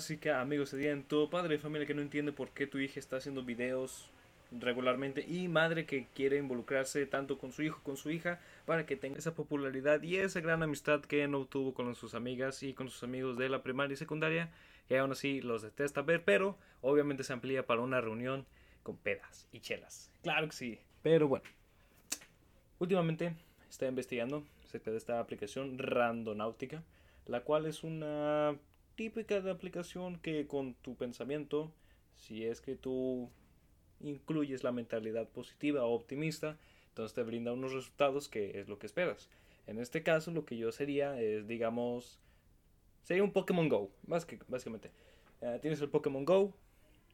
morra básica, amigo sediento, padre de familia que no entiende por qué tu hija está haciendo videos regularmente y madre que quiere involucrarse tanto con su hijo, con su hija, para que tenga esa popularidad y esa gran amistad que no obtuvo con sus amigas y con sus amigos de la primaria y secundaria, que aún así los detesta ver, pero obviamente se amplía para una reunión con pedas y chelas. Claro que sí. Pero bueno, últimamente está investigando acerca de esta aplicación Randonáutica, la cual es una típica de aplicación que con tu pensamiento, si es que tú incluyes la mentalidad positiva o optimista, entonces te brinda unos resultados que es lo que esperas. En este caso, lo que yo sería es, digamos, sería un Pokémon Go, básicamente. Eh, tienes el Pokémon Go,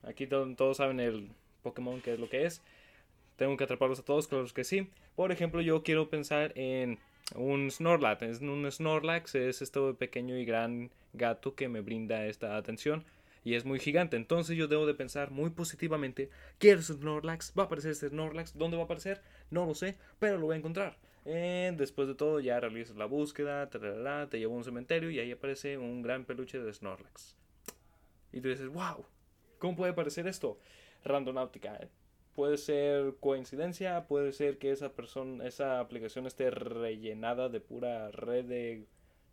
aquí todos saben el Pokémon que es lo que es. Tengo que atraparlos a todos, claro que sí. Por ejemplo, yo quiero pensar en un Snorlax. Un Snorlax es este pequeño y gran gato que me brinda esta atención y es muy gigante. Entonces yo debo de pensar muy positivamente, quiero Snorlax, va a aparecer este Snorlax, ¿dónde va a aparecer? No lo sé, pero lo voy a encontrar. Eh, después de todo ya realizas la búsqueda, te llevo a un cementerio y ahí aparece un gran peluche de Snorlax. Y tú dices, wow, ¿cómo puede aparecer esto? Randonáutica. Puede ser coincidencia, puede ser que esa persona, esa aplicación esté rellenada de pura red de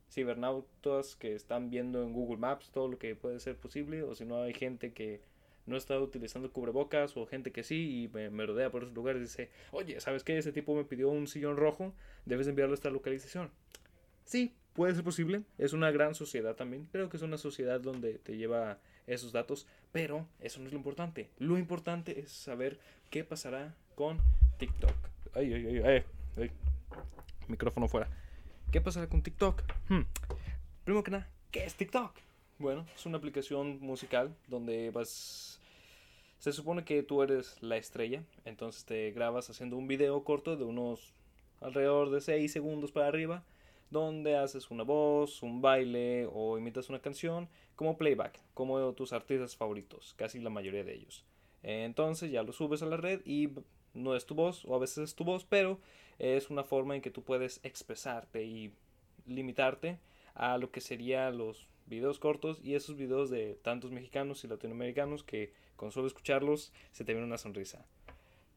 cibernautas que están viendo en Google Maps todo lo que puede ser posible, o si no hay gente que no está utilizando cubrebocas o gente que sí y me, rodea por esos lugares y dice, oye, ¿sabes qué? Ese tipo me pidió un sillón rojo, debes enviarlo a esta localización. Sí, puede ser posible, es una gran sociedad también, creo que es una sociedad donde te lleva esos datos, pero eso no es lo importante. Lo importante es saber qué pasará con TikTok. Ay, ay, ay, ay, ay. Micrófono fuera. ¿Qué pasará con TikTok? Hmm. Primero que nada, ¿qué es TikTok? Bueno, es una aplicación musical donde vas... Se supone que tú eres la estrella, entonces te grabas haciendo un video corto de unos alrededor de 6 segundos para arriba, donde haces una voz, un baile o imitas una canción como playback, como tus artistas favoritos, casi la mayoría de ellos. Entonces ya lo subes a la red y no es tu voz, o a veces es tu voz, pero es una forma en que tú puedes expresarte y limitarte a lo que serían los videos cortos y esos videos de tantos mexicanos y latinoamericanos que con solo escucharlos se te viene una sonrisa.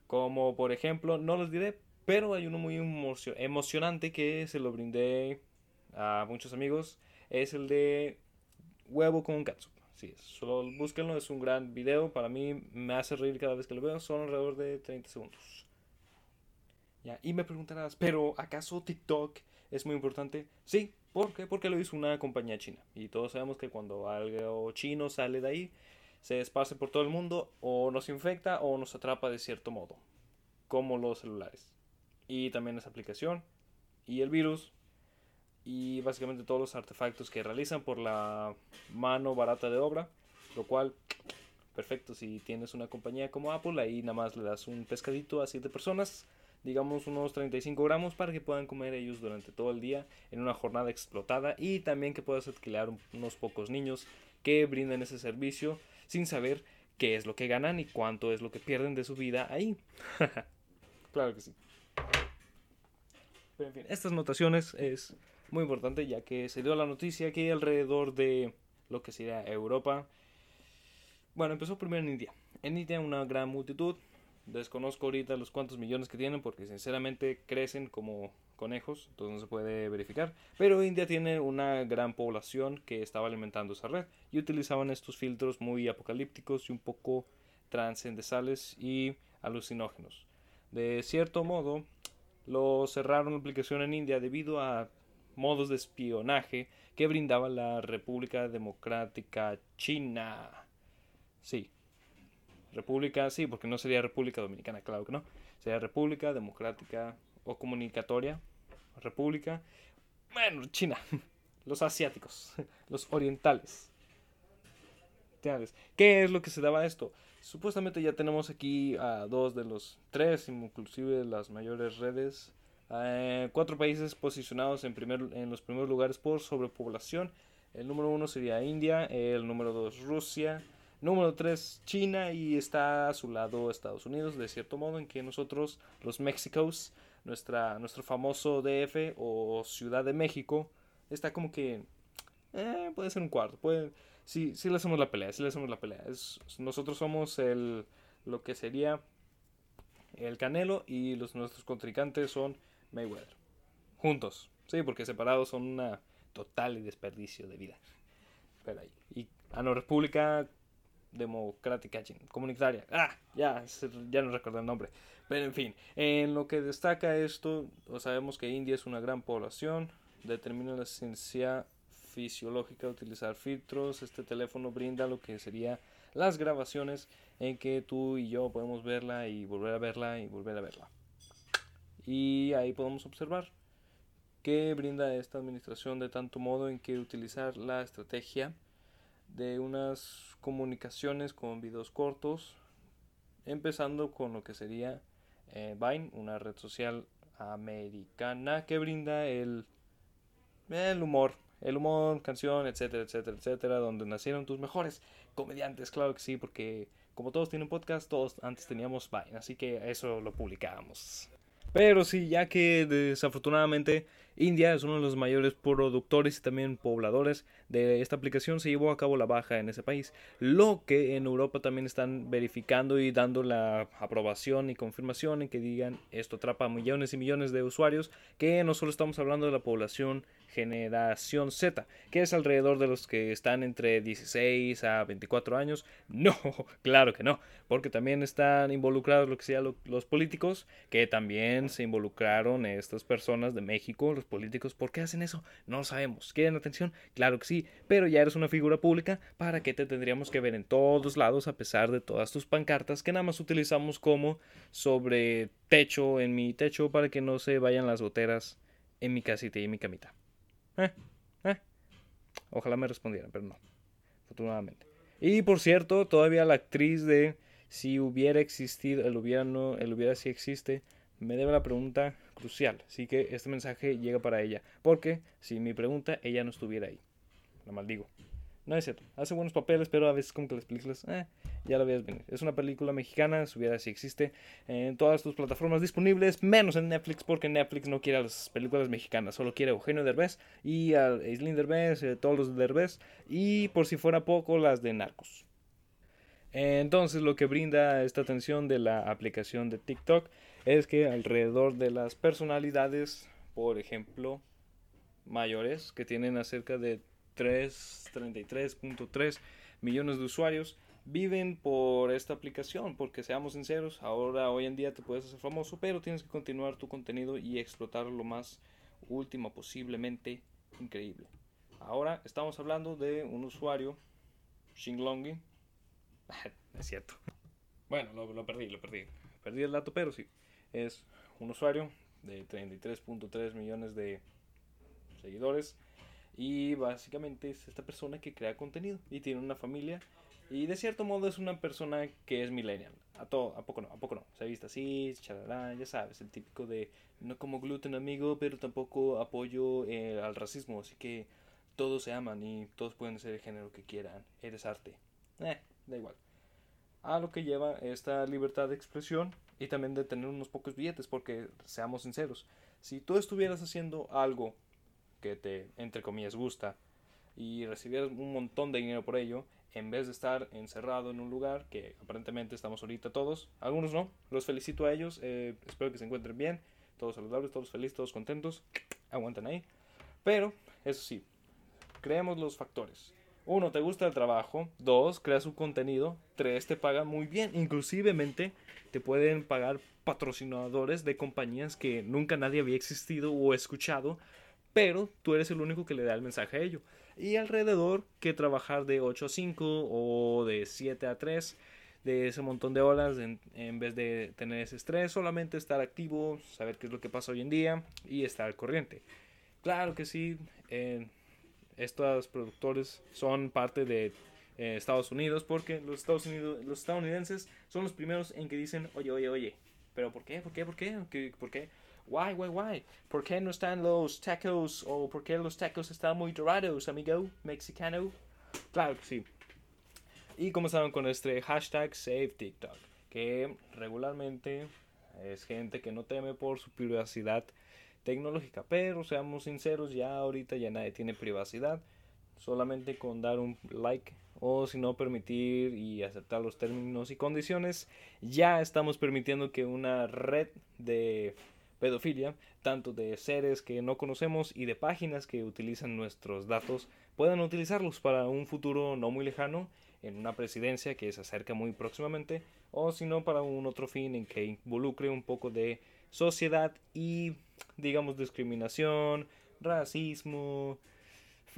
Como por ejemplo, no los diré, pero hay uno muy emocionante que se lo brindé a muchos amigos. Es el de huevo con catsup. Sí, solo búsquenlo, es un gran video. Para mí me hace reír cada vez que lo veo. Son alrededor de 30 segundos. Y me preguntarás, ¿pero acaso TikTok es muy importante? Sí, ¿por qué? Porque lo hizo una compañía china. Y todos sabemos que cuando algo chino sale de ahí, se esparce por todo el mundo, o nos infecta o nos atrapa de cierto modo. Como los celulares. Y también esa aplicación. Y el virus. Y básicamente todos los artefactos que realizan por la mano barata de obra. Lo cual, perfecto, si tienes una compañía como Apple, ahí nada más le das un pescadito a siete personas digamos unos 35 gramos para que puedan comer ellos durante todo el día en una jornada explotada y también que puedas alquilar unos pocos niños que brinden ese servicio sin saber qué es lo que ganan y cuánto es lo que pierden de su vida ahí. claro que sí. Pero en fin, estas notaciones es muy importante ya que se dio la noticia que alrededor de lo que sería Europa, bueno, empezó primero en India. En India una gran multitud Desconozco ahorita los cuantos millones que tienen porque sinceramente crecen como conejos, entonces no se puede verificar. Pero India tiene una gran población que estaba alimentando esa red y utilizaban estos filtros muy apocalípticos y un poco transcendentales y alucinógenos. De cierto modo, lo cerraron la aplicación en India debido a modos de espionaje que brindaba la República Democrática China. Sí, República, sí, porque no sería República Dominicana, claro que no. Sería República Democrática o Comunicatoria. República. Bueno, China. Los asiáticos. Los orientales. ¿Qué es lo que se daba a esto? Supuestamente ya tenemos aquí a dos de los tres, inclusive las mayores redes. Eh, cuatro países posicionados en, primer, en los primeros lugares por sobrepoblación. El número uno sería India, el número dos Rusia, Número 3, China y está a su lado Estados Unidos, de cierto modo en que nosotros, los Mexicos, nuestra, nuestro famoso DF o Ciudad de México, está como que eh, puede ser un cuarto. Puede, sí, sí le hacemos la pelea, sí le hacemos la pelea. Nosotros somos el, lo que sería el Canelo y los nuestros contrincantes son Mayweather. Juntos, sí, porque separados son una total desperdicio de vida. Pero ahí. Y a la República Democrática Comunitaria. Ah, ya, ya no recuerdo el nombre. Pero en fin, en lo que destaca esto, sabemos que India es una gran población, determina la ciencia fisiológica utilizar filtros. Este teléfono brinda lo que sería las grabaciones en que tú y yo podemos verla y volver a verla y volver a verla. Y ahí podemos observar que brinda esta administración de tanto modo en que utilizar la estrategia de unas comunicaciones con videos cortos, empezando con lo que sería eh, Vine, una red social americana que brinda el, el humor, el humor, canción, etcétera, etcétera, etcétera, donde nacieron tus mejores comediantes, claro que sí, porque como todos tienen podcast, todos antes teníamos Vine, así que eso lo publicábamos. Pero sí, ya que desafortunadamente India es uno de los mayores productores y también pobladores de esta aplicación. Se llevó a cabo la baja en ese país, lo que en Europa también están verificando y dando la aprobación y confirmación en que digan esto atrapa a millones y millones de usuarios, que no solo estamos hablando de la población generación Z, que es alrededor de los que están entre 16 a 24 años. No, claro que no, porque también están involucrados lo que sea los políticos, que también se involucraron estas personas de México, los políticos. ¿Por qué hacen eso? No lo sabemos. ¿Quieren atención? Claro que sí, pero ya eres una figura pública, ¿para qué te tendríamos que ver en todos lados a pesar de todas tus pancartas que nada más utilizamos como sobre techo en mi techo para que no se vayan las goteras en mi casita y en mi camita? Eh, eh. Ojalá me respondieran, pero no. Afortunadamente. Y por cierto, todavía la actriz de si hubiera existido, el hubiera no, el hubiera si existe, me debe la pregunta crucial. Así que este mensaje llega para ella. Porque si mi pregunta, ella no estuviera ahí. La maldigo. No es cierto. Hace buenos papeles, pero a veces como que las películas, eh, ya lo veas venir. Es una película mexicana, si hubiera si existe en todas tus plataformas disponibles, menos en Netflix, porque Netflix no quiere las películas mexicanas, solo quiere Eugenio Derbez y a Aislinn Derbez, eh, todos los de Derbez, y por si fuera poco, las de Narcos. Entonces, lo que brinda esta atención de la aplicación de TikTok es que alrededor de las personalidades, por ejemplo, mayores, que tienen acerca de 33.3 millones de usuarios viven por esta aplicación, porque seamos sinceros, ahora hoy en día te puedes hacer famoso, pero tienes que continuar tu contenido y explotarlo lo más último posiblemente increíble. Ahora estamos hablando de un usuario, Xinglongi. es cierto. Bueno, lo, lo, perdí, lo perdí. Perdí el dato, pero sí. Es un usuario de 33.3 millones de seguidores y básicamente es esta persona que crea contenido y tiene una familia. Y de cierto modo es una persona que es millennial. A todo, a poco no, a poco no. Se ha visto así, ya sabes, el típico de no como gluten amigo, pero tampoco apoyo eh, al racismo. Así que todos se aman y todos pueden ser el género que quieran. Eres arte. Eh, da igual. A lo que lleva esta libertad de expresión y también de tener unos pocos billetes, porque seamos sinceros, si tú estuvieras haciendo algo que te, entre comillas, gusta y recibieras un montón de dinero por ello, en vez de estar encerrado en un lugar que aparentemente estamos ahorita todos, algunos no, los felicito a ellos, eh, espero que se encuentren bien, todos saludables, todos felices, todos contentos, aguanten ahí, pero eso sí, creemos los factores. Uno, te gusta el trabajo. Dos, creas un contenido. Tres, te pagan muy bien. Inclusivemente te pueden pagar patrocinadores de compañías que nunca nadie había existido o escuchado pero tú eres el único que le da el mensaje a ello. Y alrededor que trabajar de 8 a 5 o de 7 a 3 de ese montón de horas en, vez de tener ese estrés, solamente estar activo, saber qué es lo que pasa hoy en día y estar al corriente. Claro que sí, estos productores son parte de eh, Estados Unidos porque los, Estados Unidos, los estadounidenses son los primeros en que dicen, oye, oye, oye, pero ¿por qué? ¿Por qué? ¿Por qué? ¿Por qué? Why, why, why? ¿Por qué no están los tacos o por qué los tacos están muy dorados, amigo mexicano? Claro que sí. Y comenzaron con este hashtag Save TikTok, que regularmente es gente que no teme por su privacidad tecnológica, pero seamos sinceros, ya ahorita ya nadie tiene privacidad. solamente con dar un like o si no permitir y aceptar los términos y condiciones, ya estamos permitiendo que una red de pedofilia, tanto de seres que no conocemos y de páginas que utilizan nuestros datos, puedan utilizarlos para un futuro no muy lejano, en una presidencia que se acerca muy próximamente, o si no para un otro fin en que involucre un poco de sociedad y, digamos, discriminación, racismo,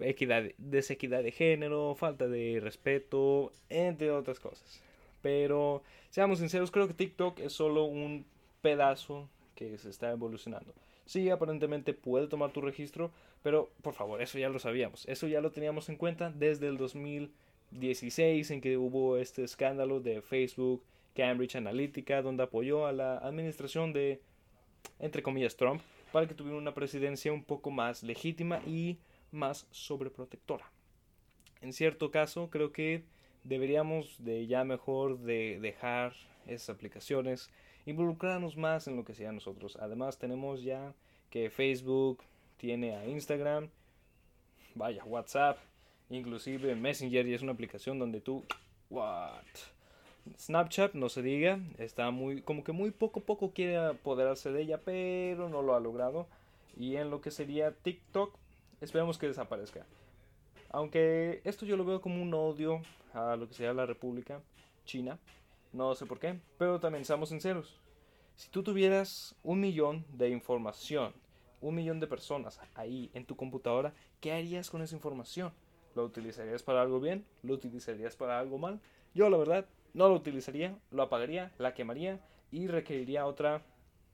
equidad, desequidad de género, falta de respeto, entre otras cosas. Pero seamos sinceros, creo que TikTok es solo un pedazo que se está evolucionando. Sí, aparentemente puede tomar tu registro, pero por favor, eso ya lo sabíamos. Eso ya lo teníamos en cuenta desde el 2016 en que hubo este escándalo de Facebook, Cambridge Analytica, donde apoyó a la administración de, entre comillas, Trump, para que tuviera una presidencia un poco más legítima y más sobreprotectora. En cierto caso, creo que deberíamos de ya mejor de dejar esas aplicaciones, involucrarnos más en lo que sea nosotros. Además, tenemos ya que Facebook tiene a Instagram, vaya, WhatsApp, inclusive Messenger y es una aplicación donde tú, what? Snapchat, no se diga, está muy, como que muy poco a poco quiere apoderarse de ella, pero no lo ha logrado. Y en lo que sería TikTok, esperemos que desaparezca. Aunque esto yo lo veo como un odio a lo que sería la República China. No sé por qué, pero también seamos sinceros. Si tú tuvieras un millón de información, un millón de personas ahí en tu computadora, ¿qué harías con esa información? ¿Lo utilizarías para algo bien? ¿Lo utilizarías para algo mal? Yo la verdad no lo utilizaría, lo apagaría, la quemaría y requeriría otra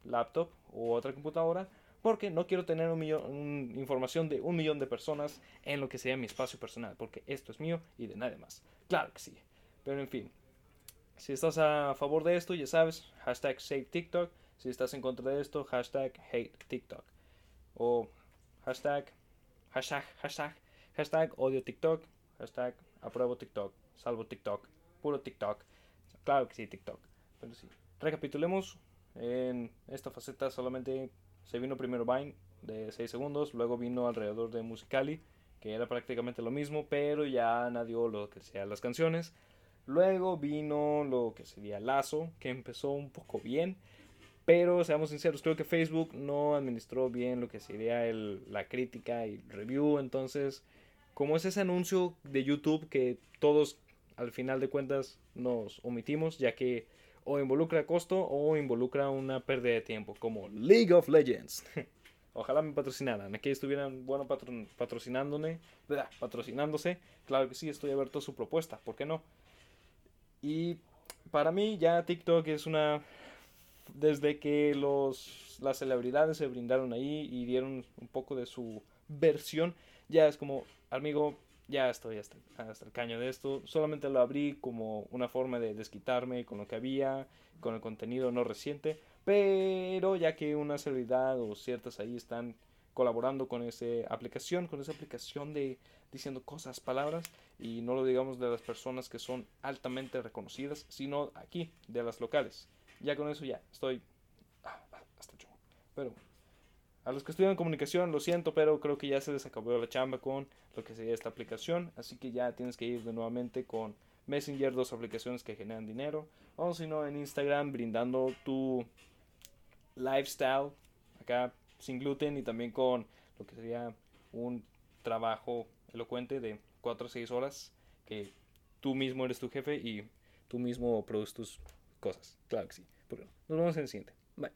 laptop o otra computadora porque no quiero tener un millón, información de un millón de personas en lo que sea mi espacio personal, porque esto es mío y de nadie más. Claro que sí. Pero en fin, si estás a favor de esto, ya sabes, hashtag save TikTok. Si estás en contra de esto, hashtag hate TikTok. O hashtag, hashtag, hashtag, hashtag odio TikTok, hashtag apruebo TikTok, salvo TikTok, puro TikTok. Claro que sí, TikTok. Pero sí. Recapitulemos. En esta faceta solamente se vino primero Vine de 6 segundos, luego vino alrededor de Musicali, que era prácticamente lo mismo, pero ya nadie lo que sea las canciones. Luego vino lo que sería Lazo, que empezó un poco bien, pero seamos sinceros, creo que Facebook no administró bien lo que sería el, la crítica y review, entonces como es ese anuncio de YouTube que todos al final de cuentas nos omitimos, ya que o involucra costo o involucra una pérdida de tiempo, como League of Legends. Ojalá me patrocinaran. Aquí estuvieran, bueno, patrocinándome, patrocinándose. Claro que sí, estoy abierto a su propuesta, ¿por qué no? Y para mí ya TikTok es una... Desde que los, las celebridades se brindaron ahí y dieron un poco de su versión, ya es como, amigo, ya estoy hasta, hasta, el caño de esto. Solamente lo abrí como una forma de desquitarme con lo que había, con el contenido no reciente. Pero ya que una celebridad o ciertas ahí están colaborando con esa aplicación, con esa aplicación de diciendo cosas, palabras, y no lo digamos de las personas que son altamente reconocidas, sino aquí, de las locales. Ya con eso ya estoy ah, hasta yo. Pero a los que estudian comunicación, lo siento, pero creo que ya se les acabó la chamba con lo que sería esta aplicación. Así que ya tienes que ir de nuevamente con Messenger, dos aplicaciones que generan dinero. O si no, en Instagram, brindando tu lifestyle acá sin gluten y también con lo que sería un trabajo elocuente de 4 o 6 horas que tú mismo eres tu jefe y tú mismo produces tus cosas. Claro que sí. Nos vemos en el siguiente. Bye.